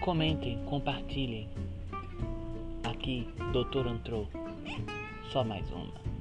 comentem, compartilhem. Aqui, Doutor entrou. Só mais uma.